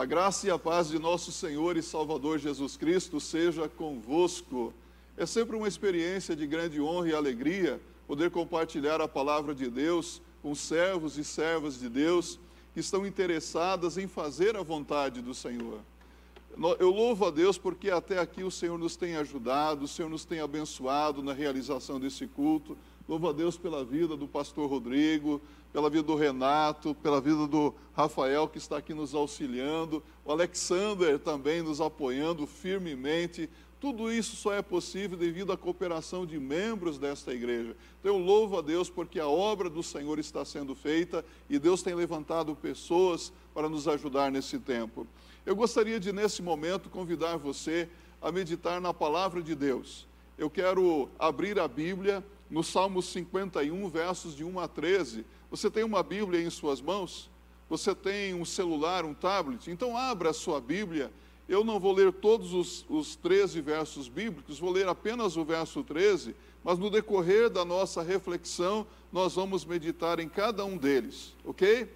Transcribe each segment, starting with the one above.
A graça e a paz de nosso Senhor e Salvador Jesus Cristo seja convosco. É sempre uma experiência de grande honra e alegria poder compartilhar a palavra de Deus com servos e servas de Deus que estão interessadas em fazer a vontade do Senhor. Eu louvo a Deus porque até aqui o Senhor nos tem ajudado, o Senhor nos tem abençoado na realização desse culto. Louvo a Deus pela vida do pastor Rodrigo, pela vida do Renato, pela vida do Rafael que está aqui nos auxiliando, o Alexander também nos apoiando firmemente. Tudo isso só é possível devido à cooperação de membros desta igreja. Então eu louvo a Deus porque a obra do Senhor está sendo feita e Deus tem levantado pessoas para nos ajudar nesse tempo. Eu gostaria de, nesse momento, convidar você a meditar na palavra de Deus. Eu quero abrir a Bíblia no Salmo 51, versos de 1 a 13 você tem uma Bíblia em suas mãos? Você tem um celular, um tablet? Então abra a sua Bíblia. Eu não vou ler todos os, os 13 versos bíblicos, vou ler apenas o verso 13, mas no decorrer da nossa reflexão, nós vamos meditar em cada um deles, ok?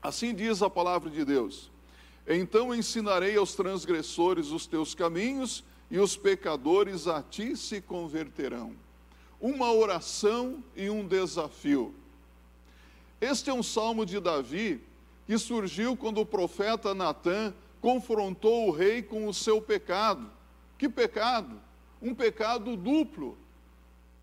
Assim diz a palavra de Deus. Então ensinarei aos transgressores os teus caminhos, e os pecadores a ti se converterão. Uma oração e um desafio. Este é um salmo de Davi que surgiu quando o profeta Natã confrontou o rei com o seu pecado. Que pecado? Um pecado duplo: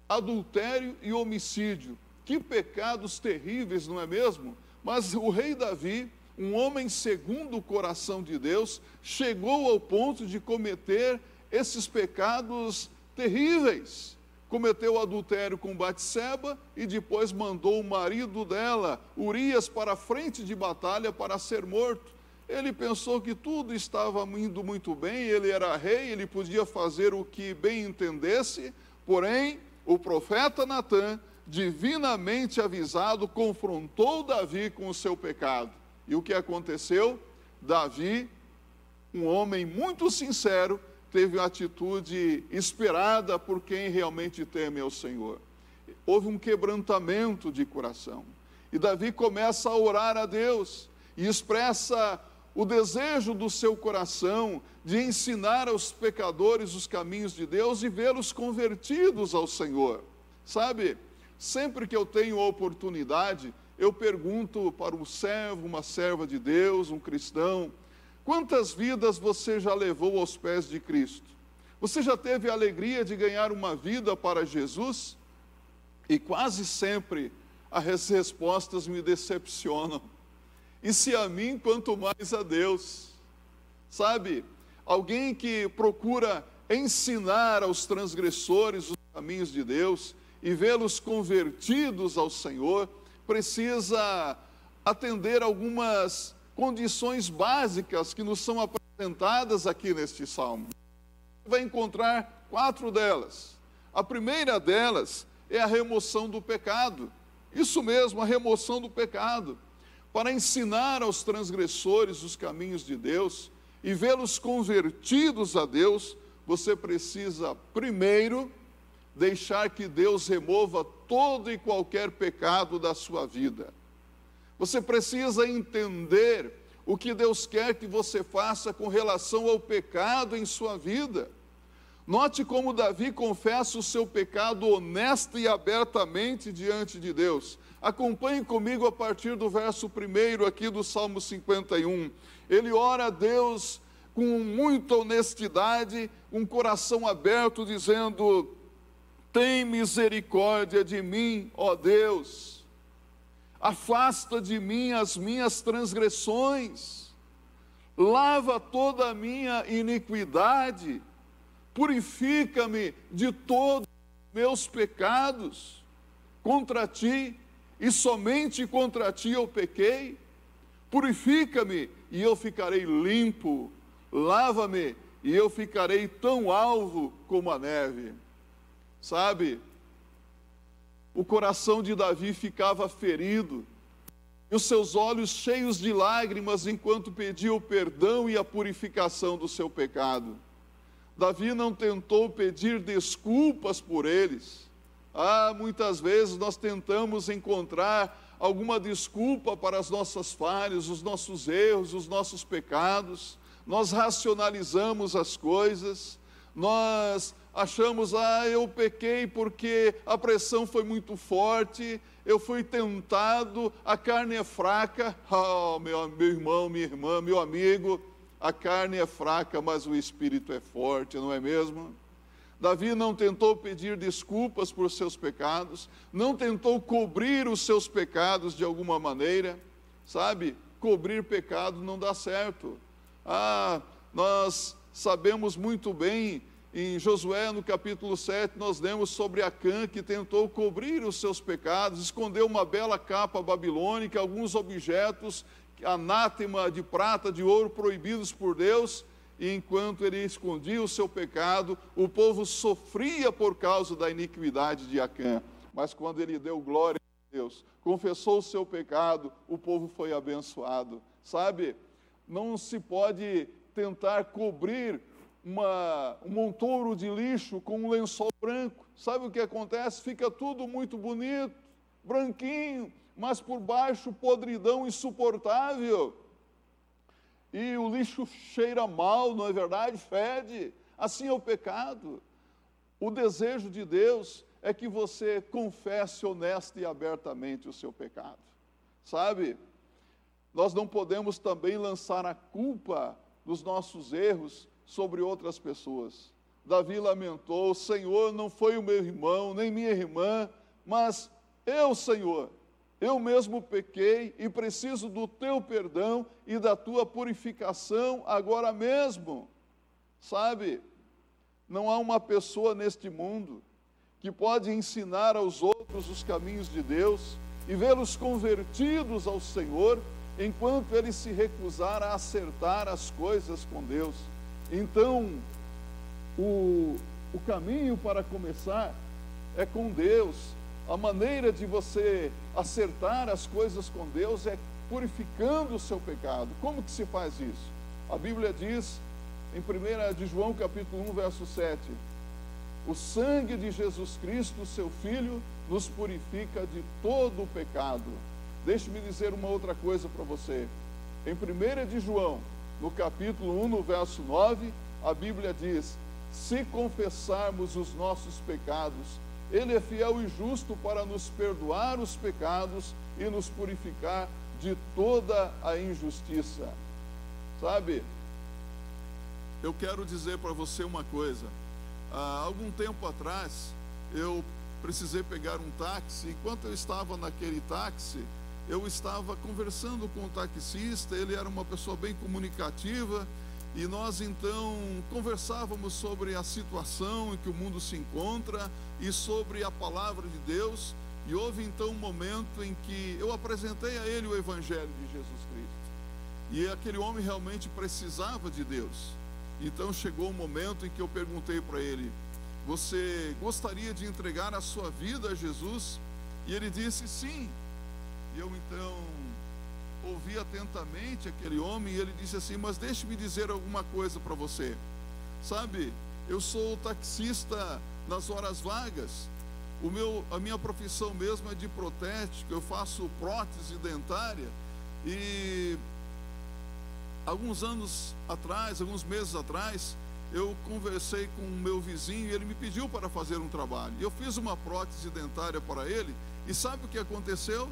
adultério e homicídio. Que pecados terríveis, não é mesmo? Mas o rei Davi, um homem segundo o coração de Deus, chegou ao ponto de cometer esses pecados terríveis cometeu adultério com Batseba e depois mandou o marido dela, Urias, para a frente de batalha para ser morto. Ele pensou que tudo estava indo muito bem, ele era rei, ele podia fazer o que bem entendesse, porém, o profeta Natã, divinamente avisado, confrontou Davi com o seu pecado. E o que aconteceu? Davi, um homem muito sincero, teve uma atitude esperada por quem realmente teme ao Senhor. Houve um quebrantamento de coração. E Davi começa a orar a Deus e expressa o desejo do seu coração de ensinar aos pecadores os caminhos de Deus e vê-los convertidos ao Senhor. Sabe, sempre que eu tenho oportunidade, eu pergunto para um servo, uma serva de Deus, um cristão, Quantas vidas você já levou aos pés de Cristo? Você já teve a alegria de ganhar uma vida para Jesus? E quase sempre as respostas me decepcionam. E se a mim, quanto mais a Deus. Sabe, alguém que procura ensinar aos transgressores os caminhos de Deus e vê-los convertidos ao Senhor, precisa atender algumas condições básicas que nos são apresentadas aqui neste salmo. Você vai encontrar quatro delas. A primeira delas é a remoção do pecado. Isso mesmo, a remoção do pecado. Para ensinar aos transgressores os caminhos de Deus e vê-los convertidos a Deus, você precisa primeiro deixar que Deus remova todo e qualquer pecado da sua vida. Você precisa entender o que Deus quer que você faça com relação ao pecado em sua vida. Note como Davi confessa o seu pecado honesta e abertamente diante de Deus. Acompanhe comigo a partir do verso 1 aqui do Salmo 51. Ele ora a Deus com muita honestidade, um coração aberto, dizendo: Tem misericórdia de mim, ó Deus afasta de mim as minhas transgressões, lava toda a minha iniquidade, purifica-me de todos os meus pecados. Contra ti e somente contra ti eu pequei. Purifica-me e eu ficarei limpo. Lava-me e eu ficarei tão alvo como a neve. Sabe, o coração de Davi ficava ferido, e os seus olhos cheios de lágrimas enquanto pedia o perdão e a purificação do seu pecado. Davi não tentou pedir desculpas por eles. Ah, muitas vezes nós tentamos encontrar alguma desculpa para as nossas falhas, os nossos erros, os nossos pecados, nós racionalizamos as coisas, nós achamos, ah, eu pequei porque a pressão foi muito forte, eu fui tentado, a carne é fraca. Oh, meu, meu irmão, minha irmã, meu amigo, a carne é fraca, mas o espírito é forte, não é mesmo? Davi não tentou pedir desculpas por seus pecados, não tentou cobrir os seus pecados de alguma maneira, sabe? Cobrir pecado não dá certo. Ah, nós sabemos muito bem, em Josué, no capítulo 7, nós lemos sobre Acã, que tentou cobrir os seus pecados, escondeu uma bela capa babilônica, alguns objetos, anátema de prata, de ouro, proibidos por Deus, e enquanto ele escondia o seu pecado, o povo sofria por causa da iniquidade de Acã. Mas quando ele deu glória a Deus, confessou o seu pecado, o povo foi abençoado. Sabe, não se pode tentar cobrir uma, um montouro de lixo com um lençol branco. Sabe o que acontece? Fica tudo muito bonito, branquinho, mas por baixo podridão insuportável e o lixo cheira mal, não é verdade? Fede. Assim é o pecado. O desejo de Deus é que você confesse honesta e abertamente o seu pecado. Sabe? Nós não podemos também lançar a culpa dos nossos erros sobre outras pessoas. Davi lamentou: Senhor, não foi o meu irmão, nem minha irmã, mas eu, Senhor, eu mesmo pequei e preciso do teu perdão e da tua purificação agora mesmo. Sabe, não há uma pessoa neste mundo que pode ensinar aos outros os caminhos de Deus e vê-los convertidos ao Senhor enquanto ele se recusar a acertar as coisas com Deus. Então, o, o caminho para começar é com Deus, a maneira de você acertar as coisas com Deus é purificando o seu pecado. Como que se faz isso? A Bíblia diz em 1 de João capítulo 1, verso 7, o sangue de Jesus Cristo, seu Filho, nos purifica de todo o pecado. Deixe-me dizer uma outra coisa para você. Em 1 de João, no capítulo 1, no verso 9, a Bíblia diz: Se confessarmos os nossos pecados, ele é fiel e justo para nos perdoar os pecados e nos purificar de toda a injustiça. Sabe, eu quero dizer para você uma coisa. Há algum tempo atrás, eu precisei pegar um táxi. Enquanto eu estava naquele táxi, eu estava conversando com o taxista. Ele era uma pessoa bem comunicativa e nós então conversávamos sobre a situação em que o mundo se encontra e sobre a palavra de Deus. E houve então um momento em que eu apresentei a ele o Evangelho de Jesus Cristo. E aquele homem realmente precisava de Deus. Então chegou um momento em que eu perguntei para ele: Você gostaria de entregar a sua vida a Jesus? E ele disse sim. E eu então ouvi atentamente aquele homem e ele disse assim: Mas deixe-me dizer alguma coisa para você. Sabe, eu sou taxista nas horas vagas. O meu, a minha profissão mesmo é de protético, eu faço prótese dentária. E alguns anos atrás, alguns meses atrás, eu conversei com o meu vizinho e ele me pediu para fazer um trabalho. Eu fiz uma prótese dentária para ele e sabe o que aconteceu?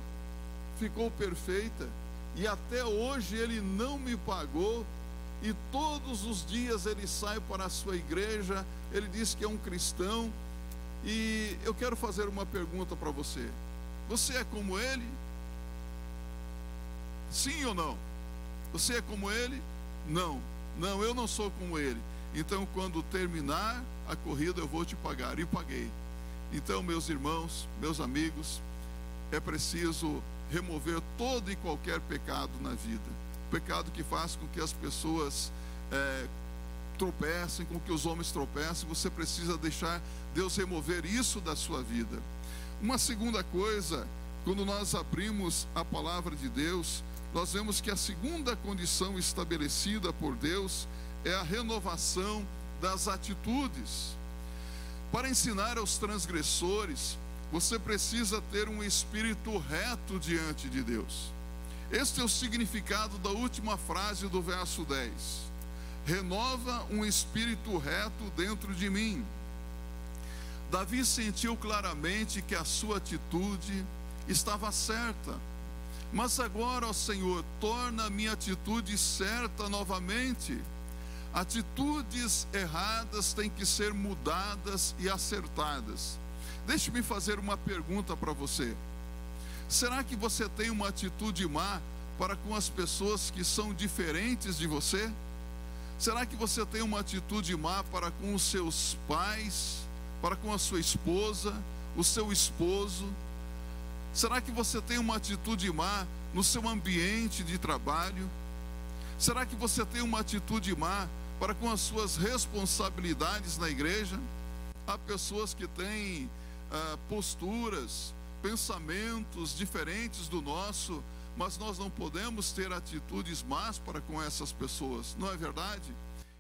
Ficou perfeita e até hoje ele não me pagou, e todos os dias ele sai para a sua igreja, ele diz que é um cristão, e eu quero fazer uma pergunta para você: você é como ele? Sim ou não? Você é como ele? Não, não, eu não sou como ele. Então, quando terminar a corrida, eu vou te pagar. E paguei. Então, meus irmãos, meus amigos, é preciso remover todo e qualquer pecado na vida. Pecado que faz com que as pessoas é, tropecem, com que os homens tropecem. Você precisa deixar Deus remover isso da sua vida. Uma segunda coisa, quando nós abrimos a palavra de Deus, nós vemos que a segunda condição estabelecida por Deus é a renovação das atitudes. Para ensinar aos transgressores você precisa ter um espírito reto diante de Deus. Este é o significado da última frase do verso 10. Renova um espírito reto dentro de mim. Davi sentiu claramente que a sua atitude estava certa. Mas agora, ó Senhor, torna a minha atitude certa novamente. Atitudes erradas têm que ser mudadas e acertadas. Deixe-me fazer uma pergunta para você. Será que você tem uma atitude má para com as pessoas que são diferentes de você? Será que você tem uma atitude má para com os seus pais, para com a sua esposa, o seu esposo? Será que você tem uma atitude má no seu ambiente de trabalho? Será que você tem uma atitude má para com as suas responsabilidades na igreja? Há pessoas que têm ah, posturas, pensamentos diferentes do nosso, mas nós não podemos ter atitudes más para com essas pessoas, não é verdade?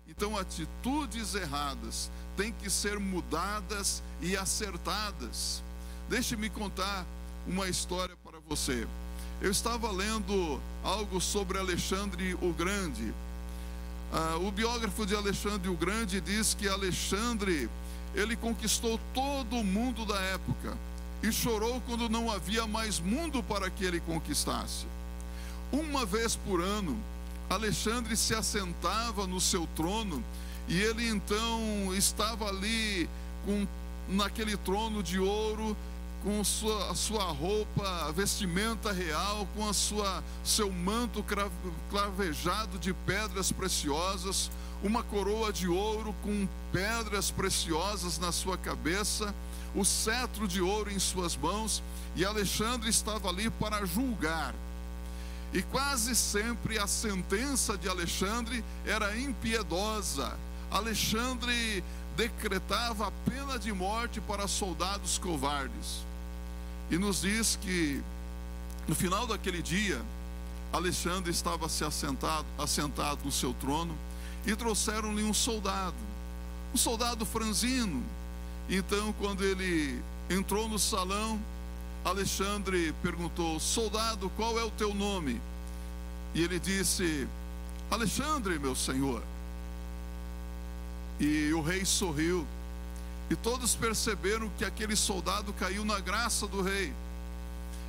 Então, atitudes erradas têm que ser mudadas e acertadas. Deixe-me contar uma história para você. Eu estava lendo algo sobre Alexandre o Grande. Ah, o biógrafo de Alexandre o Grande diz que Alexandre ele conquistou todo o mundo da época e chorou quando não havia mais mundo para que ele conquistasse. Uma vez por ano, Alexandre se assentava no seu trono e ele então estava ali com naquele trono de ouro com sua, a sua roupa, a vestimenta real, com a sua seu manto cravejado de pedras preciosas, uma coroa de ouro com pedras preciosas na sua cabeça, o cetro de ouro em suas mãos, e Alexandre estava ali para julgar. E quase sempre a sentença de Alexandre era impiedosa. Alexandre decretava a pena de morte para soldados covardes. E nos diz que no final daquele dia, Alexandre estava se assentado, assentado no seu trono e trouxeram-lhe um soldado, um soldado franzino. Então, quando ele entrou no salão, Alexandre perguntou: Soldado, qual é o teu nome? E ele disse: Alexandre, meu senhor. E o rei sorriu. E todos perceberam que aquele soldado caiu na graça do rei.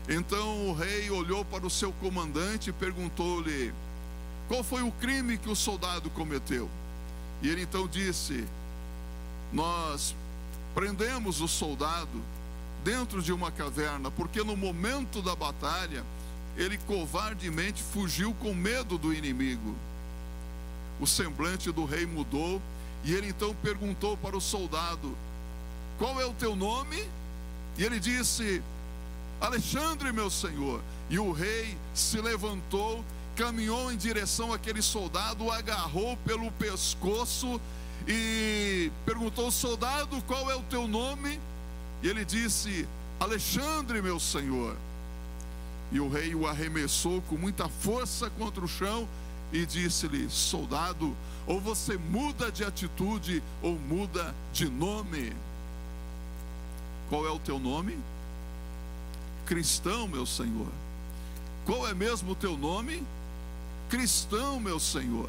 Então o rei olhou para o seu comandante e perguntou-lhe: qual foi o crime que o soldado cometeu? E ele então disse: Nós prendemos o soldado dentro de uma caverna, porque no momento da batalha ele covardemente fugiu com medo do inimigo. O semblante do rei mudou e ele então perguntou para o soldado: Qual é o teu nome? E ele disse: Alexandre, meu senhor. E o rei se levantou caminhou em direção àquele soldado, o agarrou pelo pescoço e perguntou: Soldado, qual é o teu nome? E ele disse: Alexandre, meu senhor. E o rei o arremessou com muita força contra o chão e disse-lhe: Soldado, ou você muda de atitude ou muda de nome. Qual é o teu nome? Cristão, meu senhor. Qual é mesmo o teu nome? Cristão, meu Senhor.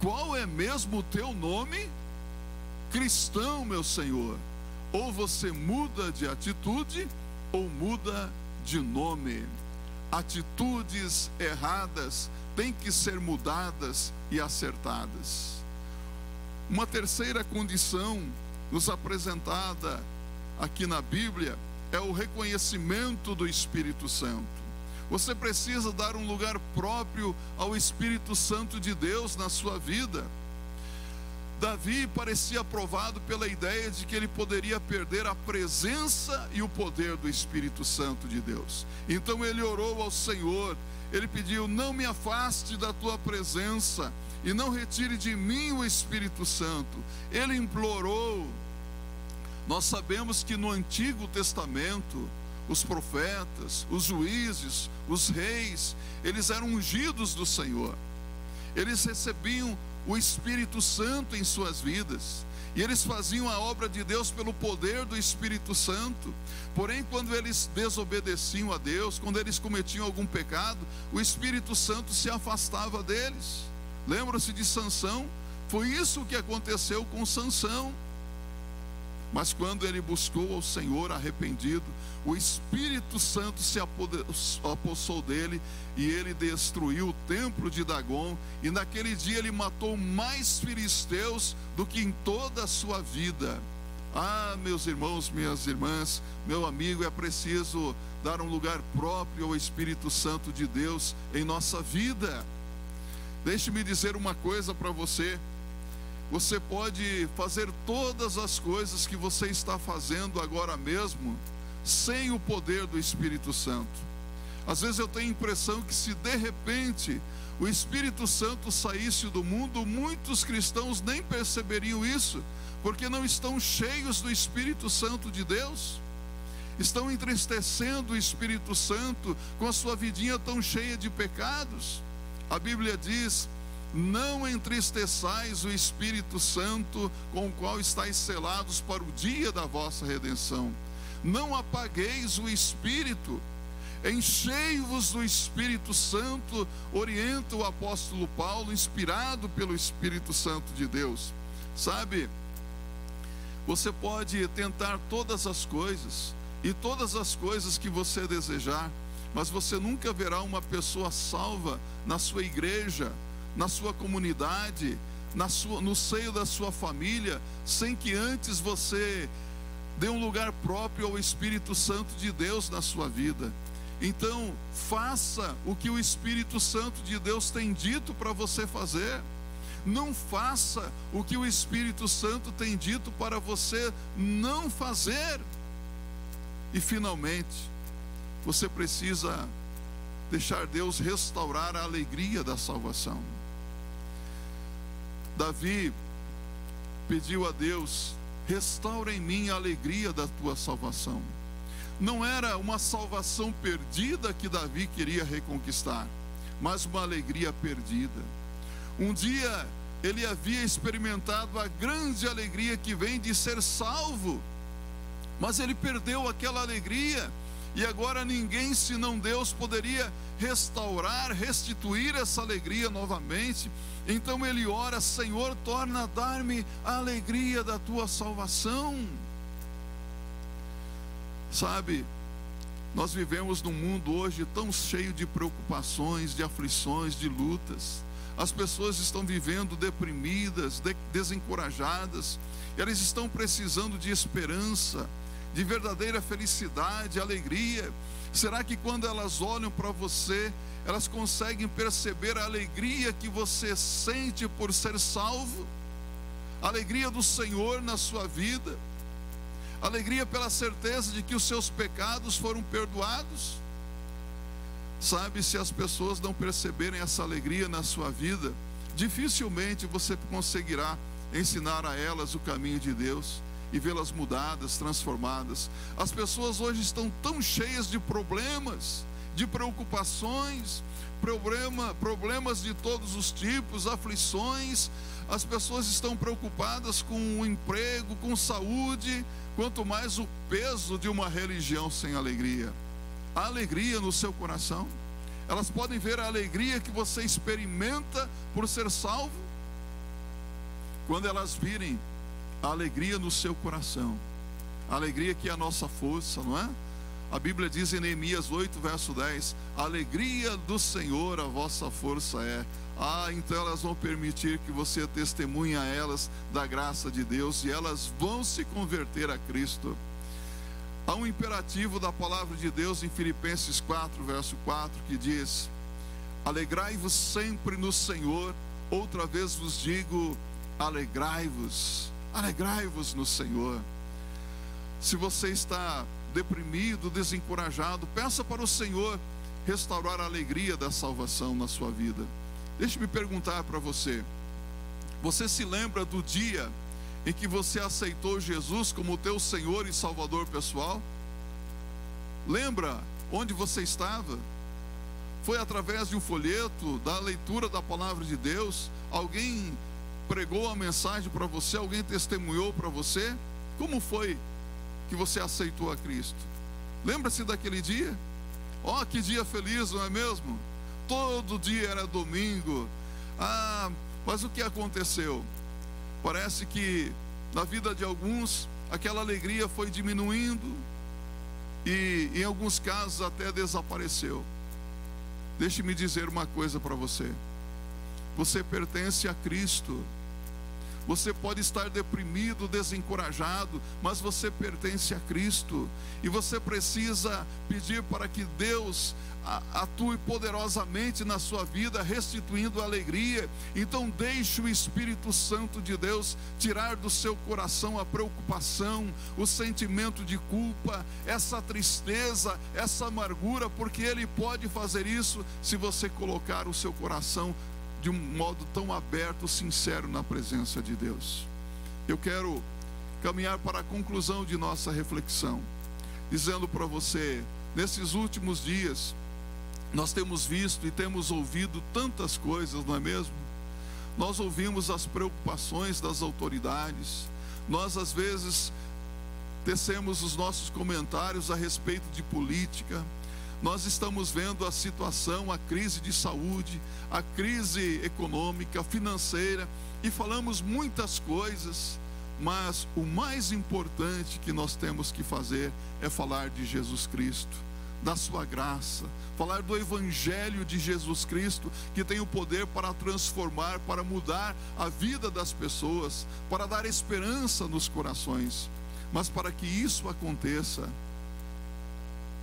Qual é mesmo o teu nome? Cristão, meu Senhor. Ou você muda de atitude ou muda de nome. Atitudes erradas têm que ser mudadas e acertadas. Uma terceira condição nos apresentada aqui na Bíblia é o reconhecimento do Espírito Santo. Você precisa dar um lugar próprio ao Espírito Santo de Deus na sua vida. Davi parecia aprovado pela ideia de que ele poderia perder a presença e o poder do Espírito Santo de Deus. Então ele orou ao Senhor, ele pediu: Não me afaste da tua presença e não retire de mim o Espírito Santo. Ele implorou. Nós sabemos que no Antigo Testamento, os profetas, os juízes, os reis, eles eram ungidos do Senhor. Eles recebiam o Espírito Santo em suas vidas. E eles faziam a obra de Deus pelo poder do Espírito Santo. Porém, quando eles desobedeciam a Deus, quando eles cometiam algum pecado, o Espírito Santo se afastava deles. Lembram-se de Sansão? Foi isso que aconteceu com Sansão. Mas quando ele buscou ao Senhor arrependido, o Espírito Santo se apossou dele e ele destruiu o templo de Dagom. E naquele dia ele matou mais filisteus do que em toda a sua vida. Ah, meus irmãos, minhas irmãs, meu amigo, é preciso dar um lugar próprio ao Espírito Santo de Deus em nossa vida. Deixe-me dizer uma coisa para você. Você pode fazer todas as coisas que você está fazendo agora mesmo, sem o poder do Espírito Santo. Às vezes eu tenho a impressão que se de repente o Espírito Santo saísse do mundo, muitos cristãos nem perceberiam isso, porque não estão cheios do Espírito Santo de Deus. Estão entristecendo o Espírito Santo com a sua vidinha tão cheia de pecados. A Bíblia diz não entristeçais o Espírito Santo, com o qual estáis selados para o dia da vossa redenção. Não apagueis o Espírito, enchei-vos do Espírito Santo, orienta o apóstolo Paulo, inspirado pelo Espírito Santo de Deus. Sabe, você pode tentar todas as coisas, e todas as coisas que você desejar, mas você nunca verá uma pessoa salva na sua igreja, na sua comunidade, na sua, no seio da sua família, sem que antes você dê um lugar próprio ao Espírito Santo de Deus na sua vida. Então, faça o que o Espírito Santo de Deus tem dito para você fazer. Não faça o que o Espírito Santo tem dito para você não fazer. E finalmente, você precisa deixar Deus restaurar a alegria da salvação. Davi pediu a Deus: restaura em mim a alegria da tua salvação. Não era uma salvação perdida que Davi queria reconquistar, mas uma alegria perdida. Um dia ele havia experimentado a grande alegria que vem de ser salvo, mas ele perdeu aquela alegria e agora ninguém senão Deus poderia restaurar, restituir essa alegria novamente. Então ele ora: Senhor, torna a dar-me a alegria da tua salvação. Sabe, nós vivemos num mundo hoje tão cheio de preocupações, de aflições, de lutas. As pessoas estão vivendo deprimidas, de, desencorajadas, elas estão precisando de esperança, de verdadeira felicidade, alegria. Será que quando elas olham para você, elas conseguem perceber a alegria que você sente por ser salvo? A alegria do Senhor na sua vida? Alegria pela certeza de que os seus pecados foram perdoados? Sabe, se as pessoas não perceberem essa alegria na sua vida, dificilmente você conseguirá ensinar a elas o caminho de Deus e vê-las mudadas, transformadas. As pessoas hoje estão tão cheias de problemas, de preocupações, problema, problemas de todos os tipos, aflições. As pessoas estão preocupadas com o emprego, com saúde, quanto mais o peso de uma religião sem alegria. A alegria no seu coração. Elas podem ver a alegria que você experimenta por ser salvo. Quando elas virem alegria no seu coração. Alegria que é a nossa força, não é? A Bíblia diz em Neemias 8, verso 10: A alegria do Senhor a vossa força é. Ah, então elas vão permitir que você testemunhe a elas da graça de Deus e elas vão se converter a Cristo. Há um imperativo da palavra de Deus em Filipenses 4, verso 4, que diz: Alegrai-vos sempre no Senhor, outra vez vos digo, alegrai-vos. Alegrai-vos no Senhor. Se você está deprimido, desencorajado, peça para o Senhor restaurar a alegria da salvação na sua vida. Deixe-me perguntar para você: você se lembra do dia em que você aceitou Jesus como teu Senhor e Salvador pessoal? Lembra onde você estava? Foi através de um folheto, da leitura da palavra de Deus? Alguém pregou a mensagem para você, alguém testemunhou para você? Como foi que você aceitou a Cristo? Lembra-se daquele dia? Ó, oh, que dia feliz, não é mesmo? Todo dia era domingo. Ah, mas o que aconteceu? Parece que na vida de alguns aquela alegria foi diminuindo e em alguns casos até desapareceu. Deixe-me dizer uma coisa para você. Você pertence a Cristo. Você pode estar deprimido, desencorajado, mas você pertence a Cristo. E você precisa pedir para que Deus atue poderosamente na sua vida, restituindo a alegria. Então, deixe o Espírito Santo de Deus tirar do seu coração a preocupação, o sentimento de culpa, essa tristeza, essa amargura, porque Ele pode fazer isso se você colocar o seu coração de um modo tão aberto, sincero na presença de Deus. Eu quero caminhar para a conclusão de nossa reflexão, dizendo para você, nesses últimos dias, nós temos visto e temos ouvido tantas coisas, não é mesmo? Nós ouvimos as preocupações das autoridades, nós às vezes tecemos os nossos comentários a respeito de política, nós estamos vendo a situação, a crise de saúde, a crise econômica, financeira, e falamos muitas coisas, mas o mais importante que nós temos que fazer é falar de Jesus Cristo, da Sua graça, falar do Evangelho de Jesus Cristo, que tem o poder para transformar, para mudar a vida das pessoas, para dar esperança nos corações. Mas para que isso aconteça,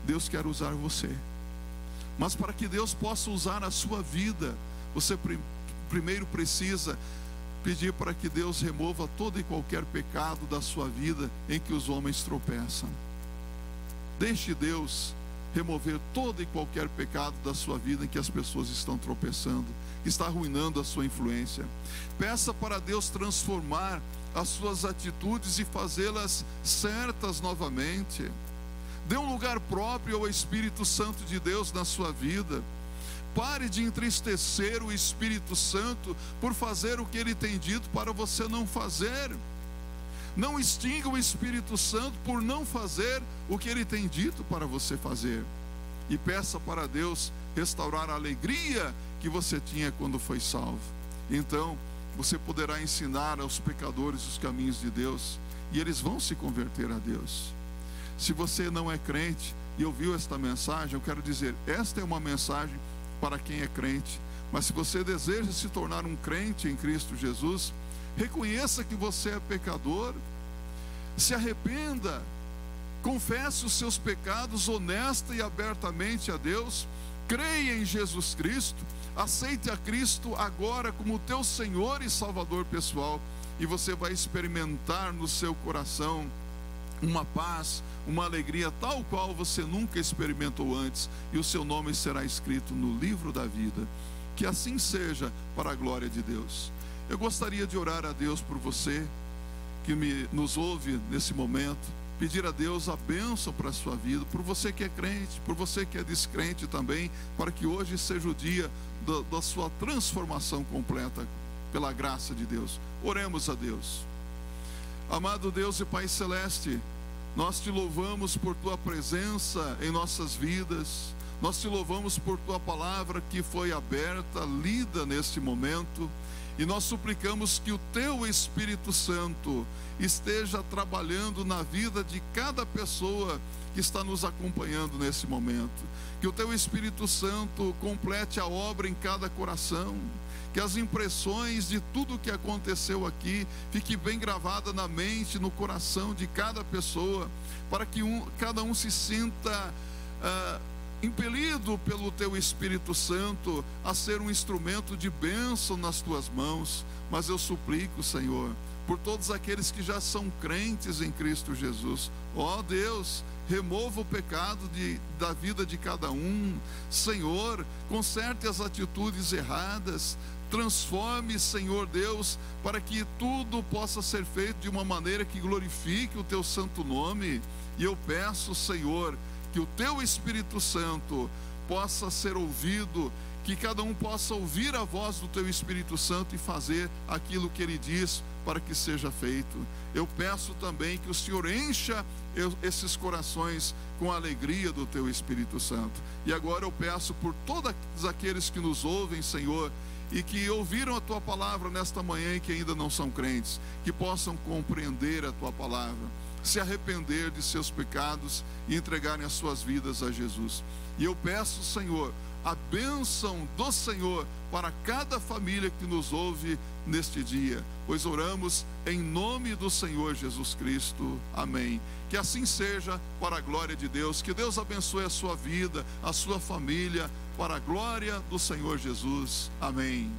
Deus quer usar você. Mas para que Deus possa usar a sua vida, você primeiro precisa pedir para que Deus remova todo e qualquer pecado da sua vida em que os homens tropeçam. Deixe Deus remover todo e qualquer pecado da sua vida em que as pessoas estão tropeçando, que está arruinando a sua influência. Peça para Deus transformar as suas atitudes e fazê-las certas novamente. Dê um lugar próprio ao Espírito Santo de Deus na sua vida. Pare de entristecer o Espírito Santo por fazer o que ele tem dito para você não fazer. Não extinga o Espírito Santo por não fazer o que ele tem dito para você fazer. E peça para Deus restaurar a alegria que você tinha quando foi salvo. Então, você poderá ensinar aos pecadores os caminhos de Deus e eles vão se converter a Deus. Se você não é crente e ouviu esta mensagem, eu quero dizer: esta é uma mensagem para quem é crente. Mas se você deseja se tornar um crente em Cristo Jesus, reconheça que você é pecador, se arrependa, confesse os seus pecados honesta e abertamente a Deus, creia em Jesus Cristo, aceite a Cristo agora como teu Senhor e Salvador pessoal, e você vai experimentar no seu coração uma paz, uma alegria tal qual você nunca experimentou antes, e o seu nome será escrito no livro da vida. Que assim seja para a glória de Deus. Eu gostaria de orar a Deus por você que me, nos ouve nesse momento, pedir a Deus a bênção para a sua vida, por você que é crente, por você que é descrente também, para que hoje seja o dia da, da sua transformação completa pela graça de Deus. Oremos a Deus. Amado Deus e Pai Celeste, nós te louvamos por tua presença em nossas vidas, nós te louvamos por tua palavra que foi aberta, lida neste momento, e nós suplicamos que o teu Espírito Santo esteja trabalhando na vida de cada pessoa que está nos acompanhando nesse momento. Que o teu Espírito Santo complete a obra em cada coração que as impressões de tudo o que aconteceu aqui fique bem gravada na mente, no coração de cada pessoa, para que um, cada um se sinta uh, impelido pelo teu Espírito Santo a ser um instrumento de bênção nas tuas mãos. Mas eu suplico, Senhor, por todos aqueles que já são crentes em Cristo Jesus, ó oh, Deus, remova o pecado de, da vida de cada um. Senhor, conserte as atitudes erradas, Transforme, Senhor Deus, para que tudo possa ser feito de uma maneira que glorifique o teu santo nome. E eu peço, Senhor, que o teu Espírito Santo possa ser ouvido que cada um possa ouvir a voz do teu Espírito Santo e fazer aquilo que ele diz para que seja feito. Eu peço também que o Senhor encha esses corações com a alegria do teu Espírito Santo. E agora eu peço por todos aqueles que nos ouvem, Senhor, e que ouviram a tua palavra nesta manhã e que ainda não são crentes, que possam compreender a tua palavra, se arrepender de seus pecados e entregarem as suas vidas a Jesus. E eu peço, Senhor, a bênção do Senhor para cada família que nos ouve neste dia, pois oramos em nome do Senhor Jesus Cristo. Amém. Que assim seja para a glória de Deus. Que Deus abençoe a sua vida, a sua família, para a glória do Senhor Jesus. Amém.